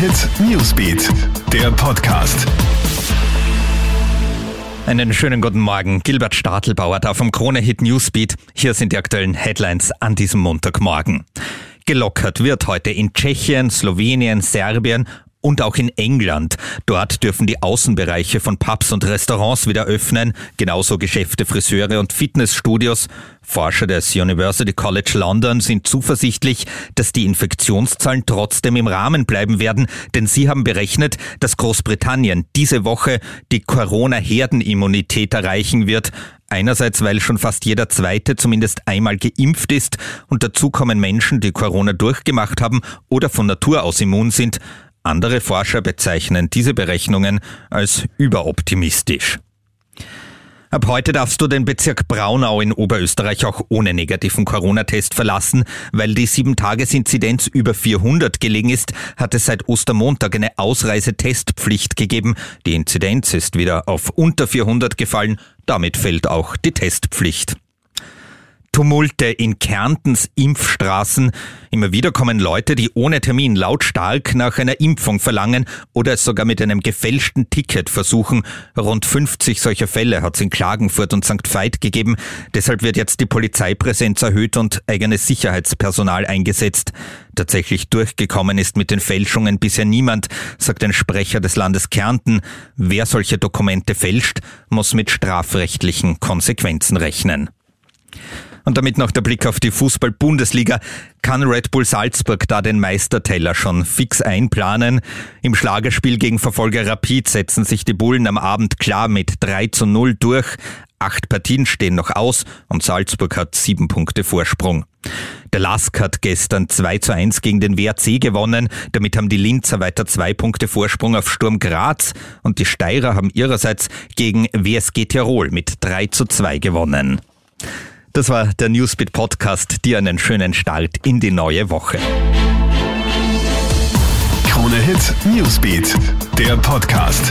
Hit Newsbeat, der Podcast. Einen schönen guten Morgen. Gilbert Stadelbauer da vom Krone Hit Newsbeat. Hier sind die aktuellen Headlines an diesem Montagmorgen. Gelockert wird heute in Tschechien, Slowenien, Serbien und auch in England. Dort dürfen die Außenbereiche von Pubs und Restaurants wieder öffnen, genauso Geschäfte, Friseure und Fitnessstudios. Forscher des University College London sind zuversichtlich, dass die Infektionszahlen trotzdem im Rahmen bleiben werden, denn sie haben berechnet, dass Großbritannien diese Woche die Corona-Herdenimmunität erreichen wird. Einerseits, weil schon fast jeder Zweite zumindest einmal geimpft ist und dazu kommen Menschen, die Corona durchgemacht haben oder von Natur aus immun sind. Andere Forscher bezeichnen diese Berechnungen als überoptimistisch. Ab heute darfst du den Bezirk Braunau in Oberösterreich auch ohne negativen Corona-Test verlassen. Weil die 7-Tages-Inzidenz über 400 gelegen ist, hat es seit Ostermontag eine Ausreisetestpflicht gegeben. Die Inzidenz ist wieder auf unter 400 gefallen. Damit fällt auch die Testpflicht. Tumulte in Kärntens Impfstraßen. Immer wieder kommen Leute, die ohne Termin lautstark nach einer Impfung verlangen oder es sogar mit einem gefälschten Ticket versuchen. Rund 50 solcher Fälle hat es in Klagenfurt und St. Veit gegeben. Deshalb wird jetzt die Polizeipräsenz erhöht und eigenes Sicherheitspersonal eingesetzt. Tatsächlich durchgekommen ist mit den Fälschungen bisher niemand, sagt ein Sprecher des Landes Kärnten. Wer solche Dokumente fälscht, muss mit strafrechtlichen Konsequenzen rechnen. Und damit noch der Blick auf die Fußball-Bundesliga. Kann Red Bull Salzburg da den Meisterteller schon fix einplanen? Im Schlagerspiel gegen Verfolger Rapid setzen sich die Bullen am Abend klar mit 3 zu 0 durch. Acht Partien stehen noch aus und Salzburg hat sieben Punkte Vorsprung. Der Lask hat gestern 2 zu 1 gegen den WRC gewonnen. Damit haben die Linzer weiter zwei Punkte Vorsprung auf Sturm Graz und die Steirer haben ihrerseits gegen WSG Tirol mit 3 zu 2 gewonnen. Das war der Newsbeat Podcast. Dir einen schönen Start in die neue Woche. Krone Hit Newsbeat, der Podcast.